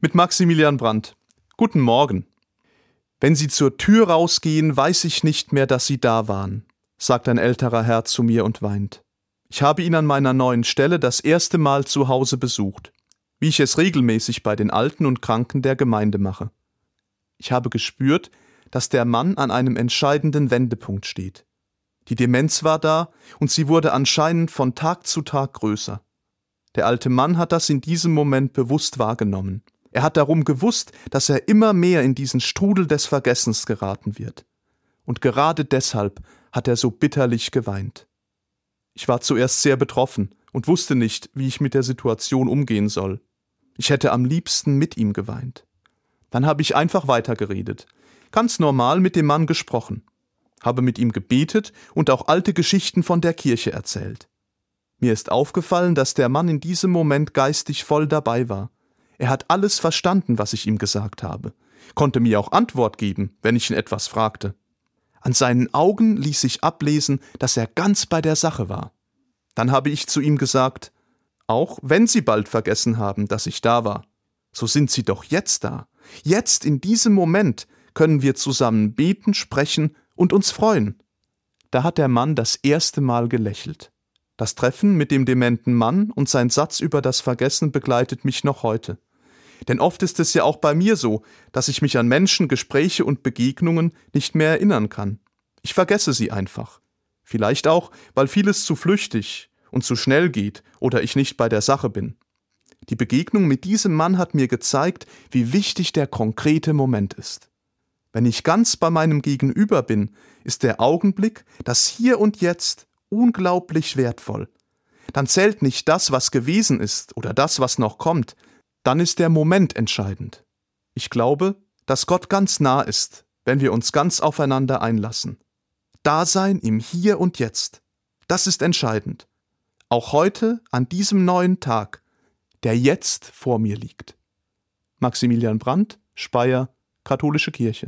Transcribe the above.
Mit Maximilian Brandt. Guten Morgen. Wenn Sie zur Tür rausgehen, weiß ich nicht mehr, dass Sie da waren, sagt ein älterer Herr zu mir und weint. Ich habe ihn an meiner neuen Stelle das erste Mal zu Hause besucht, wie ich es regelmäßig bei den Alten und Kranken der Gemeinde mache. Ich habe gespürt, dass der Mann an einem entscheidenden Wendepunkt steht. Die Demenz war da, und sie wurde anscheinend von Tag zu Tag größer. Der alte Mann hat das in diesem Moment bewusst wahrgenommen. Er hat darum gewusst, dass er immer mehr in diesen Strudel des Vergessens geraten wird. Und gerade deshalb hat er so bitterlich geweint. Ich war zuerst sehr betroffen und wusste nicht, wie ich mit der Situation umgehen soll. Ich hätte am liebsten mit ihm geweint. Dann habe ich einfach weitergeredet, ganz normal mit dem Mann gesprochen, habe mit ihm gebetet und auch alte Geschichten von der Kirche erzählt. Mir ist aufgefallen, dass der Mann in diesem Moment geistig voll dabei war er hat alles verstanden, was ich ihm gesagt habe, konnte mir auch Antwort geben, wenn ich ihn etwas fragte. An seinen Augen ließ sich ablesen, dass er ganz bei der Sache war. Dann habe ich zu ihm gesagt, auch wenn Sie bald vergessen haben, dass ich da war, so sind Sie doch jetzt da. Jetzt, in diesem Moment, können wir zusammen beten, sprechen und uns freuen. Da hat der Mann das erste Mal gelächelt. Das Treffen mit dem dementen Mann und sein Satz über das Vergessen begleitet mich noch heute. Denn oft ist es ja auch bei mir so, dass ich mich an Menschen, Gespräche und Begegnungen nicht mehr erinnern kann. Ich vergesse sie einfach. Vielleicht auch, weil vieles zu flüchtig und zu schnell geht oder ich nicht bei der Sache bin. Die Begegnung mit diesem Mann hat mir gezeigt, wie wichtig der konkrete Moment ist. Wenn ich ganz bei meinem Gegenüber bin, ist der Augenblick, das Hier und Jetzt, unglaublich wertvoll. Dann zählt nicht das, was gewesen ist oder das, was noch kommt, dann ist der Moment entscheidend. Ich glaube, dass Gott ganz nah ist, wenn wir uns ganz aufeinander einlassen. Dasein im Hier und Jetzt, das ist entscheidend. Auch heute, an diesem neuen Tag, der jetzt vor mir liegt. Maximilian Brandt, Speyer, Katholische Kirche.